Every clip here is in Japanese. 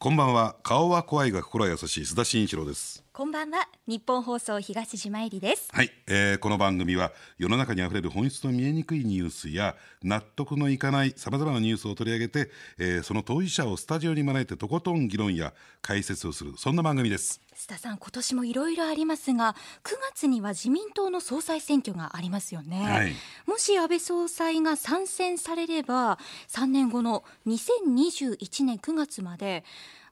こんばんは。顔は怖いが心は優しい。須田慎一郎です。こんばんは。日本放送東島えりです。はい、えー、この番組は世の中にあふれる本質の見えにくいニュースや納得のいかないさまざまなニュースを取り上げて、えー、その当事者をスタジオに招いてとことん議論や解説をするそんな番組です。須田さん今年もいろいろありますが9月には自民党の総裁選挙がありますよね、はい、もし安倍総裁が参戦されれば3年後の2021年9月まで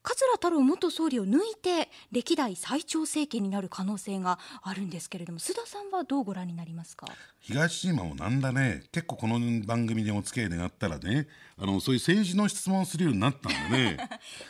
桂太郎元総理を抜いて歴代最長政権になる可能性があるんですけれども須田さんはどうご覧になりますか？東島もなんだね結構この番組でお付き合い願ったらねあのそういう政治の質問をするようになったんだね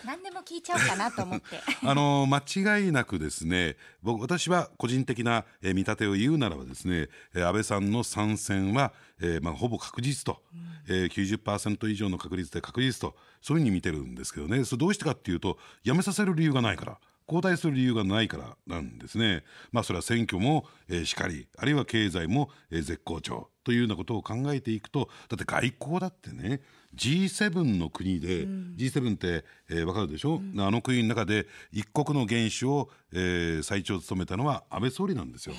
何でも聞いちゃおうかなと思って。あの間違いなくですね僕私は個人的な、え見立てを言うならばですね、え安倍さんの参戦は、えー、まあ、ほぼ確実と、うんえー、90%以上の確率で確実とそういうふうに見てるんですけどねそれどうしてかっていうと辞めさせる理由がないから。交代する理由がないからなんですね。まあそれは選挙も、えー、しかりあるいは経済も、えー、絶好調というようなことを考えていくとだって外交だってね G7 の国で、うん、G7 って、えー、分かるでしょ、うん、あの国の中で一国の元首を、えー、最長務めたのは安倍総理なんですよ。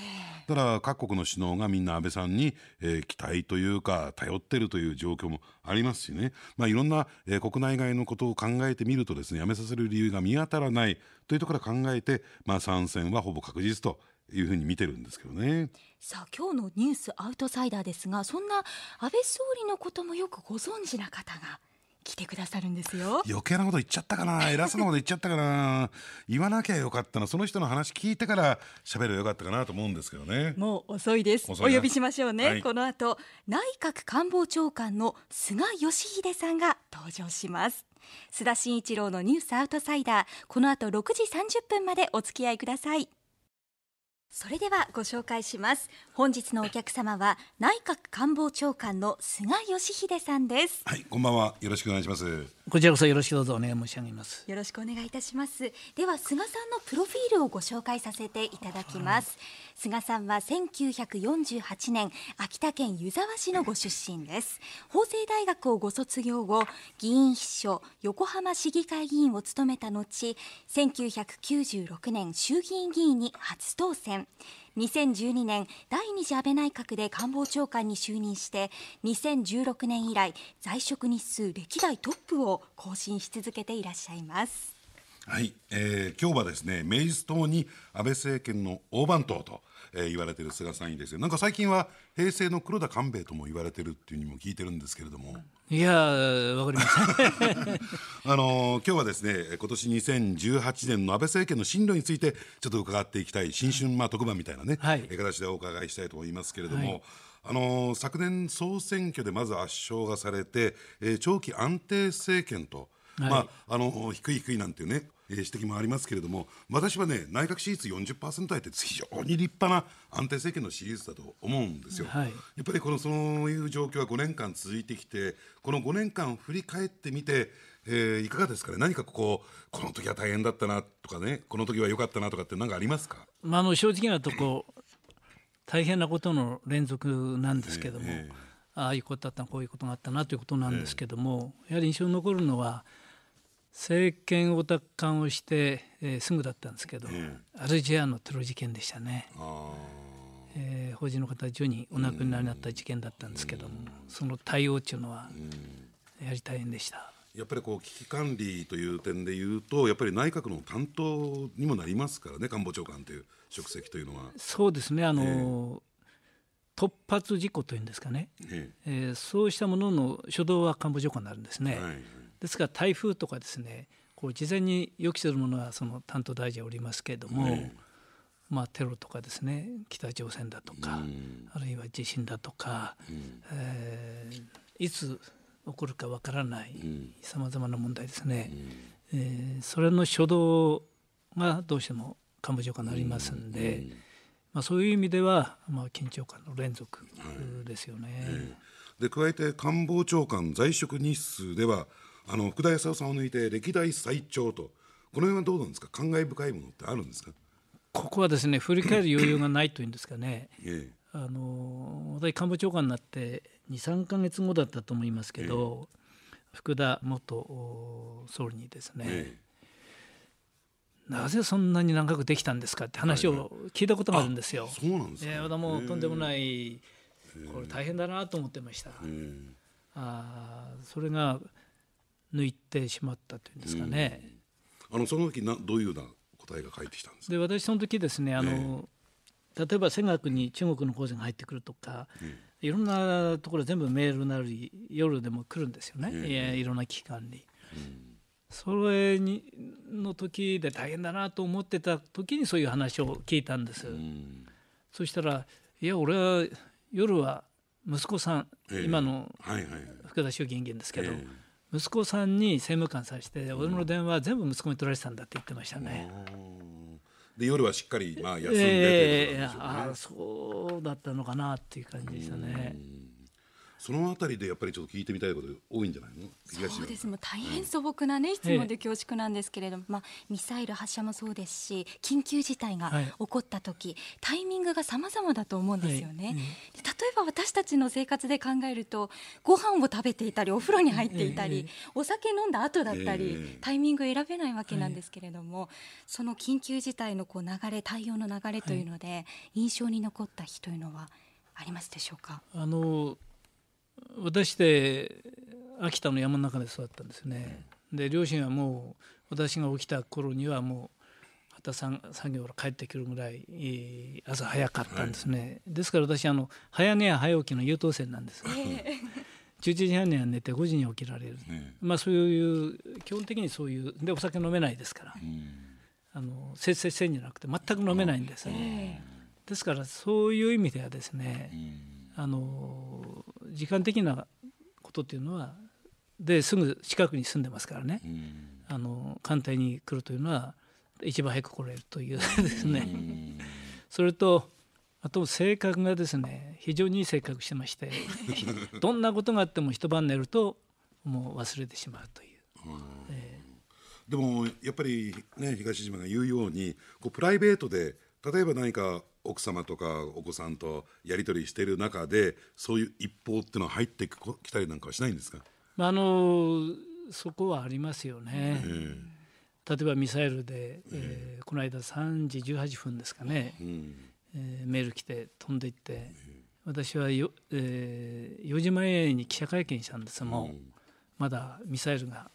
だから各国の首脳がみんな安倍さんに、えー、期待というか頼ってるという状況もありますしね、まあ、いろんな、えー、国内外のことを考えてみるとですねやめさせる理由が見当たらないというところから考えて、まあ、参戦はほぼ確実というふうに見てるんですけどね。さあ今日のニュースアウトサイダーですがそんな安倍総理のこともよくご存知な方が来てくださるんですよ。余計なこと言っちゃったかな。偉そうなこと言っちゃったかな。言わなきゃよかったなその人の話聞いてから喋ればよかったかなと思うんですけどね。もう遅いです。お呼びしましょうね、はい、この後内閣官房長官の菅義偉さんが登場します。須田慎一郎のニュースアウトサイダー。この後6時30分までお付き合いくださいそれではご紹介します。本日のお客様は内閣官房長官の菅義偉さんです。はいこんばんは。よろしくお願いします。こちらこそよろしくどうぞお願い申し上げます。よろしくお願いいたします。では菅さんのプロフィールをご紹介させていただきます、はい。菅さんは1948年秋田県湯沢市のご出身です。法政大学をご卒業後議員秘書横浜市議会議員を務めた後1996年衆議院議員に初当選2012年第二次安倍内閣で官房長官に就任して2016年以来在職日数歴代トップを更新し続けていらっしゃいます。はい、えー、今日はですね明治党に安倍政権の大番頭とえー、言われてる菅さんにですよ。なんか最近は平成の黒田官兵衛とも言われてるっていうにも聞いてるんですけれども。いやわかりません。あのー、今日はですね今年2018年の安倍政権の進路についてちょっと伺っていきたい新春まあ特番みたいなね、はい、形でお伺いしたいと思いますけれども、はい。あのー、昨年総選挙でまず圧勝がされて、えー、長期安定政権と、はい、まああのー、低い低いなんていうねえー、指摘もありますけれども私はね内閣支持率40%台って非常に立派な安定政権の支持率だと思うんですよ。はい、やっぱりこのそういう状況は5年間続いてきてこの5年間振り返ってみてえー、いかがですかね？何かこここの時は大変だったなとかねこの時は良かったなとかって何かありますか、まあ、あの正直なとこ大変なことの連続なんですけども、えーえー、ああいうことだったこういうことがあったなということなんですけども、えー、やはり印象に残るのは政権を奪還をして、えー、すぐだったんですけど、アルジェアのテロ事件でしたね。えー、法人の方10人お亡くなりになった事件だったんですけども、その対応というのはやはり大変でした。やっぱりこう危機管理という点でいうとやっぱり内閣の担当にもなりますからね官房長官という職責というのは。そうですね。あの、えー、突発事故というんですかね、えー、えー、そうしたものの初動は官房長官になるんですね。はいですから台風とかですねこう事前に予期するものはその担当大臣おりますけれども、まあ、テロとかですね北朝鮮だとか、あるいは地震だとか、えー、いつ起こるかわからないさまざまな問題ですね、えー、それの初動がどうしても官房長官になりますんで、まあ、そういう意味では、まあ、緊張感の連続ですよね。はいで加えて官房長官在職日数ではあの福田康夫さんを抜いて歴代最長とこの辺はどうなんですか？感慨深いものってあるんですか？ここはですね振り返る余裕がないというんですかね、ええ、あの私官房長官になって23か月後だったと思いますけど、え、福田元総理にですね、なぜそんなに長くできたんですかって話を聞いたことがあるんですよ。はいはい、そうなんですか、えー、もうとんでもないこれ大変だなと思ってました。あそれが抜いてしまったというんですかね。あのその時などういうな答えが返ってきたんですで私その時ですねあの、例えば泉学に中国の講座が入ってくるとか、いろんなところ全部メールなり夜でも来るんですよね、いろんな機関に。それにの時で大変だなと思ってた時にそういう話を聞いたんです。そしたらいや俺は夜は息子さん、今の福田衆議院議員ですけど、息子さんに政務官させて、俺の電話全部息子に取られてたんだって言ってましたね。で夜はしっかりまあ休んでえー、そうだったのかなっていう感じでしたね。そのあたりでやっぱりちょっと聞いてみたいこと多いんじゃないの？そうです。もう大変素朴なね、質問で恐縮なんですけれども、まあ、ミサイル発射もそうですし緊急事態が起こった時、はい、タイミングが様々だと思うんですよね、はい、例えば私たちの生活で考えるとご飯を食べていたりお風呂に入っていたり、お酒飲んだ後だったり、タイミング選べないわけなんですけれども、その緊急事態のこう流れ対応の流れというので、印象に残った日というのはありますでしょうか？あの私で秋田の山の中で育ったんですね。で両親はもう私が起きた頃にはもう畑作業から帰ってくるぐらい朝早かったんですね、はい、ですから私あの早寝や早起きの優等生なんです、えー、11時半には寝て5時に起きられる、えー、まあそういう基本的にそういうでお酒飲めないですから、うん、あのせっせっせんじゃなくて全く飲めないんです、えー、ですからそういう意味ではですね、うん、あの時間的なことっていうのはですぐ近くに住んでますからね、うん、あの艦隊に来るというのは一番早く来れるという ですね、うん、それとあと性格がですね非常にいい性格してまして どんなことがあっても一晩寝るともう忘れてしまうという。えー、でもやっぱりね東島が言うようにこうプライベートで例えば何か奥様とかお子さんとやり取りしている中でそういう一報っていうのは入ってきたりなんかはしないんですか？あのそこはありますよね。えー、例えばミサイルで、えー、この間3時18分ですかね、うん、えー、メール来て飛んでいって、私はよ、えー、4時前に記者会見したんです。も、うん、まだミサイルが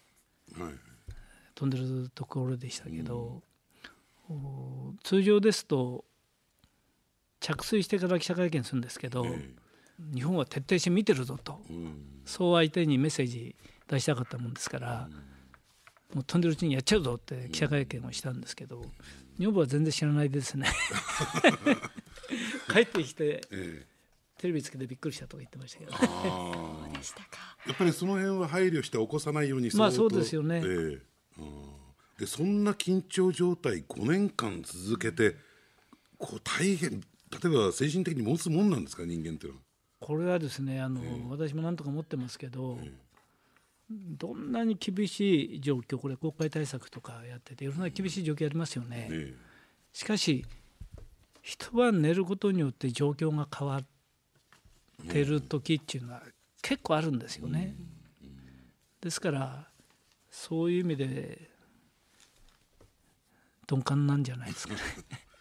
飛んでるところでしたけど、うん、通常ですと着水してから記者会見するんですけど、日本は徹底して見てるぞと、そう相手にメッセージ出したかったもんですから、もう飛んでるうちにやっちゃうぞって記者会見をしたんですけど、女房は全然知らないですね。帰ってきて、テレビつけてびっくりしたとか言ってましたけど、やっぱりその辺は配慮して起こさないようにまあそうですよね、えー、でそんな緊張状態5年間続けてこう大変例えば精神的に持つもんなんですか人間っていうのは。これはですねあの、えー、私も何とか思ってますけど、えー、どんなに厳しい状況これ国会対策とかやってていろんな厳しい状況ありますよね。えー、しかし一晩寝ることによって状況が変わってる時っていうのは結構あるんですよね。ですからそういう意味で鈍感なんじゃないですかね。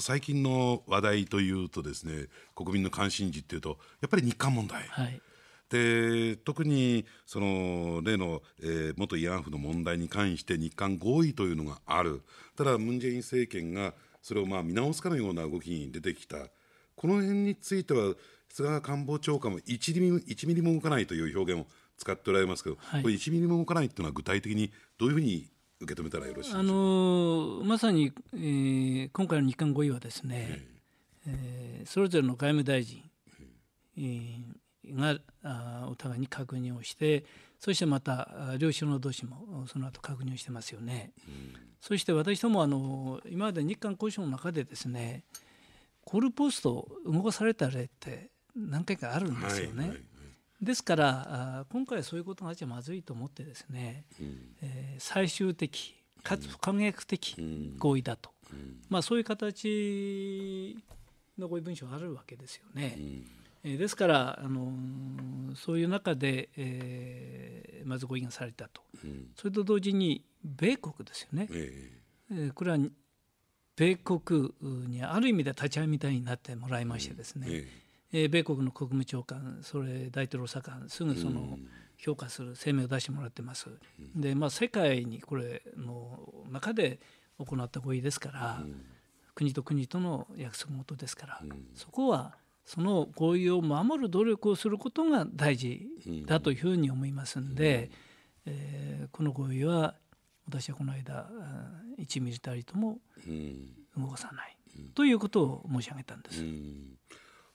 最近の話題というとですね国民の関心事っていうとやっぱり日韓問題。はい。で特にその例の、えー、元慰安婦の問題に関して日韓合意というのがある。ただムン・ジェイン政権がそれをまあ見直すかのような動きに出てきた。この辺については菅官房長官も1ミリ ,1 ミリも動かないという表現を使っておられますけど、はい、これ1ミリも動かないというのは具体的にどういうふうに受け止めたらよろしいあのまさに、えー、今回の日韓合意はですね、えー、それぞれの外務大臣、えー、があお互いに確認をしてそしてまた両首脳同士もその後確認してますよね。うん、そして私どもあの今まで日韓交渉の中でですねコールポスト動かされた例って何回かあるんですよね。はいはいですから今回そういうことがあっちゃまずいと思ってですね、うん、えー、最終的かつ不可逆的合意だと、うん、まあ、そういう形の合意文書があるわけですよね。うん、えですからあのそういう中で、えー、まず合意がされたと、うん、それと同時に米国ですよね、えー、これは米国にある意味で立ち会いみたいになってもらいましてですね、うん、えー、米国の国務長官それ大統領補佐官すぐその評価する声明を出してもらってます。うん、でまあ世界にこれの中で行った合意ですから、国と国との約束事ですから、そこはその合意を守る努力をすることが大事だというふうに思いますんで、えー、この合意は私はこの間1ミリたりとも動かさない。ということを申し上げたんです。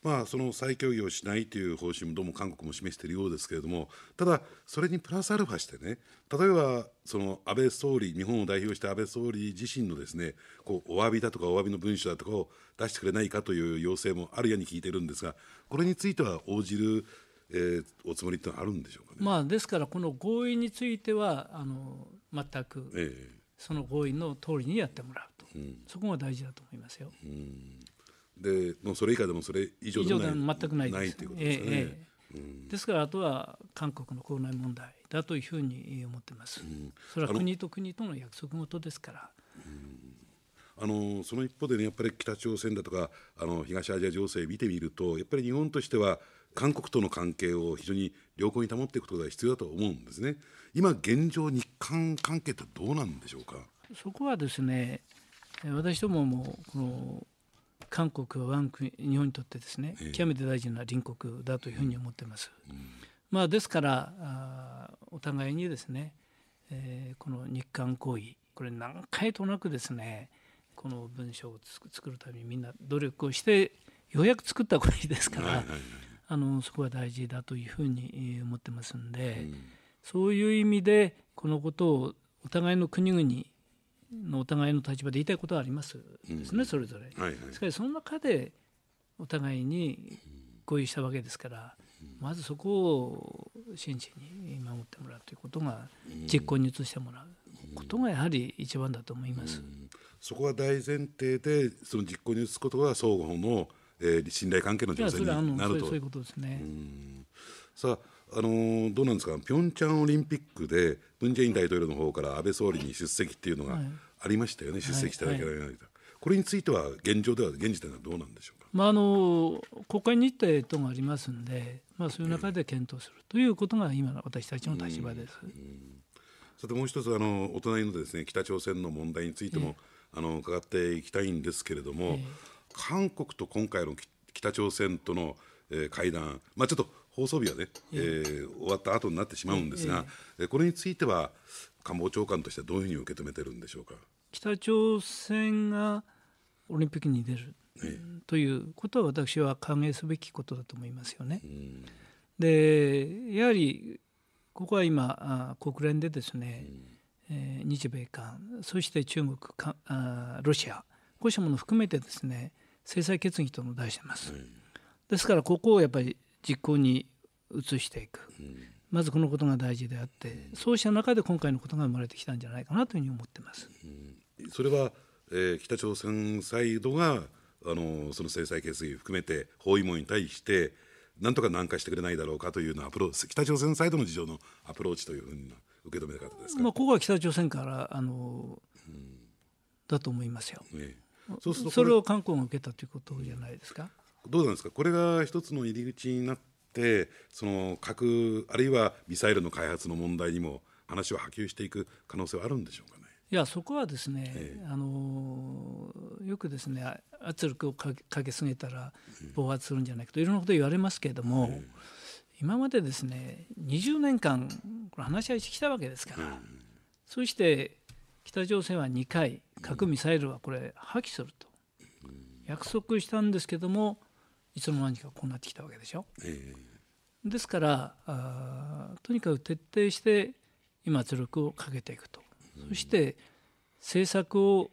まあ、その再協議をしないという方針もどうも韓国も示しているようですけれども、ただ、それにプラスアルファしてね、例えばその安倍総理、日本を代表して安倍総理自身のですねこうお詫びだとか、お詫びの文書だとかを出してくれないかという要請もあるように聞いているんですが、これについては応じる、えー、おつもりってあるんでしょうか、ね、まあ、ですから、この合意については、あの全く、その合意の通りにやってもらうと、うん、そこが大事だと思いますよ。うんでもうそれ以下でもそれ以上でもない全くないないということですね。ええうん、ですからあとは韓国の国内問題だというふうに思ってます。うん、それは国と国との約束事ですから。あのその一方でねやっぱり北朝鮮だとかあの東アジア情勢見てみるとやっぱり日本としては韓国との関係を非常に良好に保っていくことが必要だと思うんですね。今現状日韓関係ってどうなんでしょうか？そこはですね私どももこの韓国は我が国日本にとってですね極めて大事な隣国だというふうに思ってます。まあ、ですからあお互いにですね、えー、この日韓行為これ何回となくですねこの文章を作るためにみんな努力をしてようやく作ったこれですから、あのそこは大事だというふうに思ってますんで、うん、そういう意味でこのことをお互いの国々のお互いの立場で言いたいことはありますですね、うん、それぞれ。はいはい、しかしその中でお互いに合意したわけですから、まずそこを真摯に守ってもらうということが実行に移してもらうことがやはり一番だと思います。うん、そこは大前提でその実行に移すことが双方の、えー、信頼関係の女性になると。そういうことですね。さああのどうなんですか、ピョンチャンオリンピックで、ムン・ジェイン大統領の方から安倍総理に出席っていうのがありましたよね、はい、出席していただけない、はいはい、これについては、現状では、現時点ではどうなんでしょうか、まあ、あの国会日程等がありますんで、まあ、そういう中で検討するということが、今の私たちの立場です。さてもう一つあのお隣のですね北朝鮮の問題についても、えー、あの伺っていきたいんですけれども、えー、韓国と今回の北朝鮮との、えー、会談、まあ、ちょっと放送日はね、えー、終わった後になってしまうんですが、えー、これについては官房長官としてどういうふうに受け止めてるんでしょうか？北朝鮮がオリンピックに出る、ということは私は歓迎すべきことだと思いますよね。でやはりここは今あ国連でですね、えー、日米韓そして中国かあロシアこうしたものを含めてですね制裁決議とのを出してます。ですからここをやっぱり実行に移していく、うん、まずこのことが大事であって、うん、そうした中で今回のことが生まれてきたんじゃないかなというふうに思ってます。うん、それは、えー、北朝鮮サイドがあのその制裁決議含めて包囲網に対してなんとか軟化してくれないだろうかというのアプローチ北朝鮮サイドの事情のアプローチというふうな受け止め方ですか、まあ、ここは北朝鮮からあの、うん、だと思いますよ。ね、そうするとそれを韓国が受けたということじゃないですか？どうなんですか、これが一つの入り口になって、その核、あるいはミサイルの開発の問題にも話を波及していく可能性はあるんでしょうかね？いやそこはですね、ええ、あのよくですね圧力をかけすぎたら暴発するんじゃないかといろんなこと言われますけれども、え、今までですね20年間これ話し合いしてきたわけですから、そして北朝鮮は2回核ミサイルはこれ破棄すると約束したんですけどもいつの間にかこうなってきたわけでしょ？えー、ですからあとにかく徹底して今圧力をかけていくと、うん、そして政策を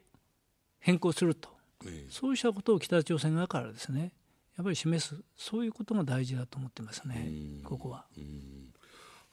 変更すると、えー、そうしたことを北朝鮮側からですねやっぱり示すそういうことが大事だと思ってますね、ここは。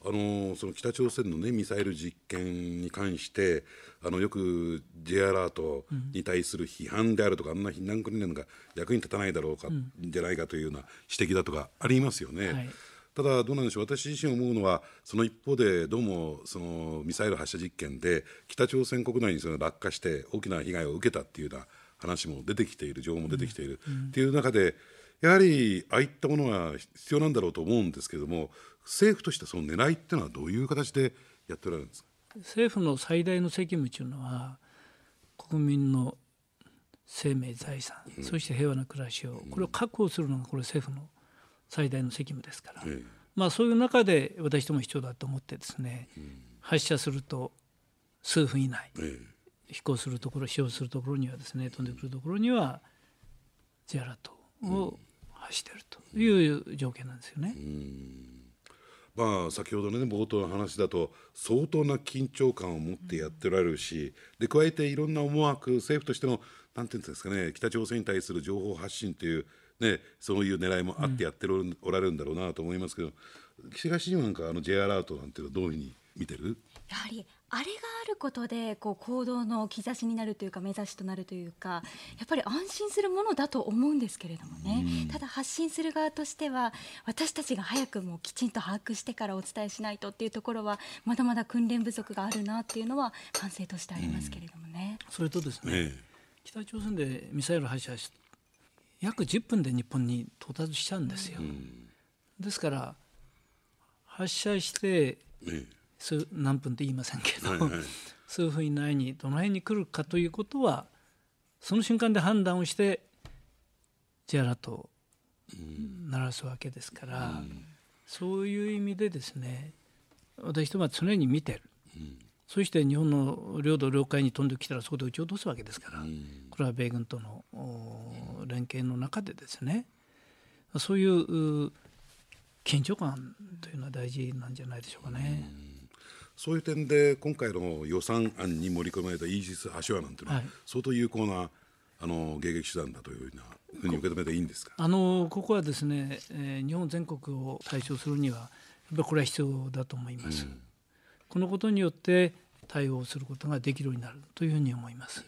あのその北朝鮮の、ね、ミサイル実験に関してあのよく J アラートに対する批判であるとか、うん、あんな避難訓練が役に立たないだろうか、うん、じゃないかというような指摘だとかありますよね。はい。ただ、どうなんでしょう、私自身思うのは、その一方で、どうもそのミサイル発射実験で、北朝鮮国内にその落下して、大きな被害を受けたっていうような話も出てきている、情報も出てきている、っていう中で、やはりああいったものは必要なんだろうと思うんですけれども、政府としてその狙いっていうのは、どういう形でやっておられるんですか？政府の最大の責務というのは、国民の生命、財産、うん、そして平和な暮らしを、これを確保するのが、これ、政府の最大の責務ですから、ええ、まあ、そういう中で私ども必要だと思ってですね、うん、発射すると数分以内、え、飛行するところ使用するところにはですね飛んでくるところには J アラートを発しているという条件なんですよね。まあ、先ほどの、ね、冒頭の話だと相当な緊張感を持ってやっておられるし、で加えていろんな思惑政府としてのなんていうんですかね北朝鮮に対する情報発信というね、そういう狙いもあってやっておられるんだろうなと思いますけど、うん、岸田新聞なんかあの J アラートなんていうのはどういうふうに見てる？やはりあれがあることでこう行動の兆しになるというか目指しとなるというかやっぱり安心するものだと思うんですけれどもね、うん、ただ発信する側としては私たちが早くもきちんと把握してからお伝えしないとっていうところはまだまだ訓練不足があるなっていうのは反省としてありますけれどもね。うん、それとですね、北朝鮮でミサイル発射し約10分で日本に到達しちゃうんですよ。うん、ですから発射して、数何分って言いませんけど、はいはい、数分以内にどの辺に来るかということはその瞬間で判断をして J アラートを鳴らすわけですから、うん、そういう意味でですね私どもは常に見てる、うん、そして日本の領土領海に飛んできたらそこで撃ち落とすわけですから、うん、これは米軍との連携の中でですね。そういう緊張感というのは大事なんじゃないでしょうかね。そういう点で今回の予算案に盛り込まれたイージス・アショアなんていうのは、相当有効なあの迎撃手段だというようなふうに受け止めていいんですか？あのここはですね、えー、日本全国を対象するにはやっぱりこれは必要だと思います。うん、このことによって対応することができるようになるというふうに思います。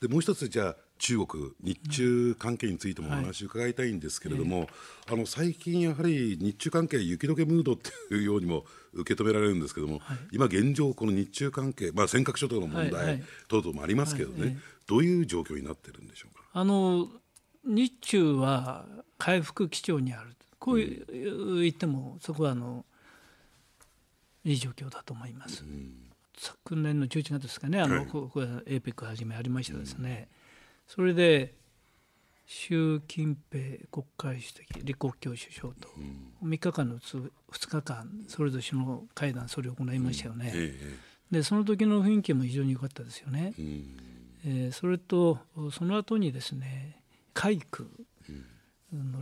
でもう一つじゃあ中国、日中関係についてもお話伺いたいんですけれども、はい、あの最近、やはり日中関係、雪解けムードっていうようにも受け止められるんですけれども、はい、今現状、この日中関係、まあ、尖閣諸島の問題等々もありますけどね、はいはい、どういう状況になってるんでしょうか？あの日中は回復基調にある、こう言っても、そこはあのいい状況だと思います。うん。昨年の11月ですかね、あの、はい、ここ APEC はじめありましたですね、それで習近平国家主席李克強首相と3日間の2日間それぞれ首脳会談それを行いましたよね、でその時の雰囲気も非常に良かったですよね、えー、それとその後にですね海空。の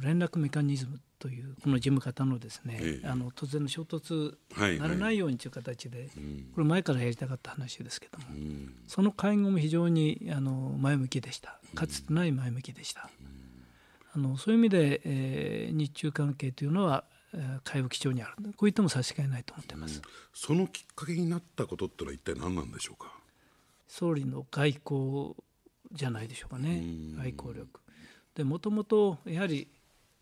連絡メカニズムというこの事務方のですね、ええ、あの突然の衝突ならないようにという形で、はいはい、これ前からやりたかった話ですけども、うん、その会合も非常にあの前向きでした。かつてない前向きでした、うん、あのそういう意味で、えー、日中関係というのは回復基調にある。こう言っても差し支えないと思っています、うん、そのきっかけになったことってのは一体何なんでしょうか？総理の外交じゃないでしょうかね。外交力でもともとやはり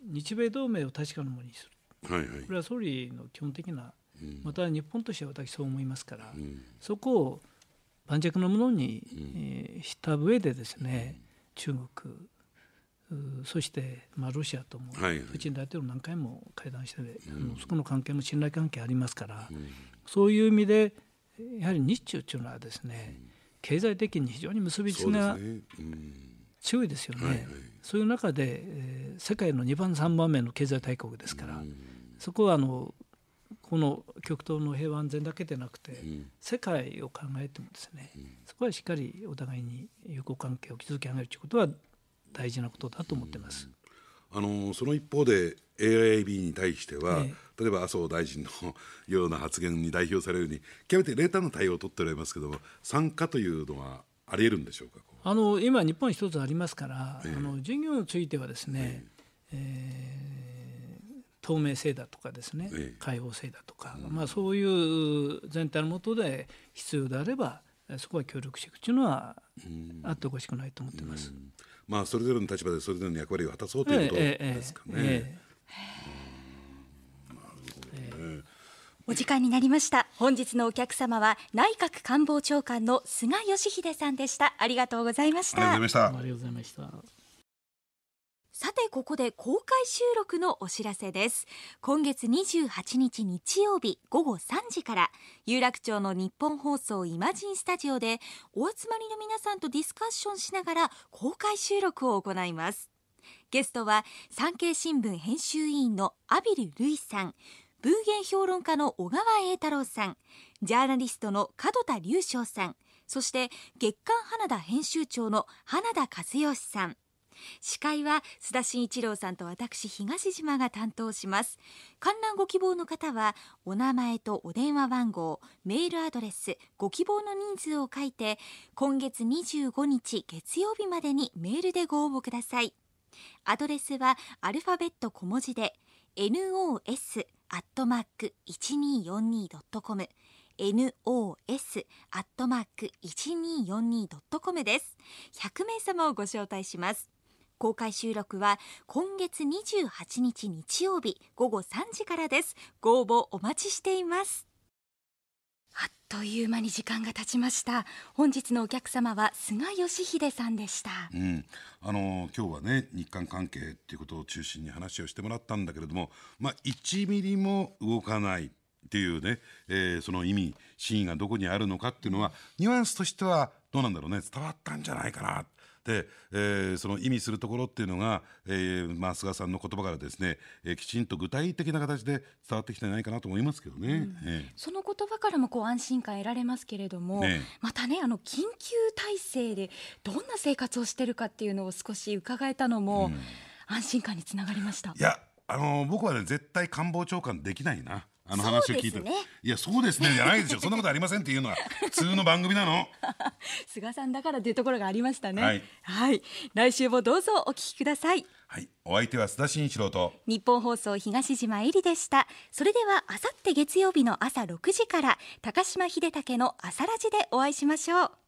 日米同盟を確かなものにする、はいはい、これは総理の基本的な、うん、また日本としては私そう思いますから、うん、そこを盤石なものに、うん、えー、した上でですね、中国そして、まあ、ロシアとも、プーチン大統領何回も会談して、あのそこの関係も信頼関係ありますから、そういう意味でやはり日中というのはですね、経済的に非常に結びつきが強いですよね。はいはい。そういう中で、えー、世界の2番3番目の経済大国ですから、そこはあのこの極東の平和安全だけでなくて、世界を考えてもですね、そこはしっかりお互いに友好関係を築き上げるということは大事なことだと思ってます。あのその一方で AIB に対しては、ええ、例えば麻生大臣のような発言に代表されるように極めて冷淡な対応を取っておられますけれども参加というのはありえるんでしょうかあの今、日本一つありますから、えー、あの事業についてはですね、えー、透明性だとかですね、開放性だとか、まあ、そういう全体のもとで必要であればそこは協力していくというのはあっておかしくないと思ってます。まあ、それぞれの立場でそれぞれの役割を果たそうということですかね。ええええお時間になりました。本日のお客様は内閣官房長官の菅義偉さんでした。ありがとうございました。ありがとうございました。ありがとうございました。さてここで公開収録のお知らせです。今月28日日曜日午後3時から有楽町の日本放送イマジンスタジオでお集まりの皆さんとディスカッションしながら公開収録を行います。ゲストは産経新聞編集委員の阿比留瑠衣さん文芸評論家の小川栄太郎さんジャーナリストの門田隆翔さんそして月刊花田編集長の花田和義さん。司会は須田慎一郎さんと私東島が担当します。観覧ご希望の方はお名前とお電話番号メールアドレスご希望の人数を書いて今月25日月曜日までにメールでご応募ください。アドレスはアルファベット小文字で nos アットマーク 1242.com nos アットマーク 1242.com です。100名様をご招待します。公開収録は今月28日日曜日午後3時からです。ご応募お待ちしています。あっという間に時間が経ちました。本日のお客様は菅義偉さんでした、うん、あの今日はね日韓関係っていうことを中心に話をしてもらったんだけれどもまあ1ミリも動かないっていうね、えー、その意味真意がどこにあるのかっていうのはニュアンスとしてはどうなんだろうね。伝わったんじゃないかなで、えー、その意味するところっていうのが、えーまあ、菅さんの言葉からですね、えー、きちんと具体的な形で伝わってきてないかなと思いますけどね、うん、えー、その言葉からもこう安心感得られますけれども、ね、またねあの緊急体制でどんな生活をしてるかっていうのを少し伺えたのも、うん、安心感につながりました。いやあの僕はね絶対官房長官できないな。あの話を聞いて、ね、いやそうですねじゃないでしょそんなことありませんっていうのは普通の番組なの。菅さんだからというところがありましたね、はい、はい、来週もどうぞお聞きください。はい。お相手は須田慎一郎と。日本放送東島えりでした。それではあさって月曜日の朝6時から高島秀武の朝ラジでお会いしましょう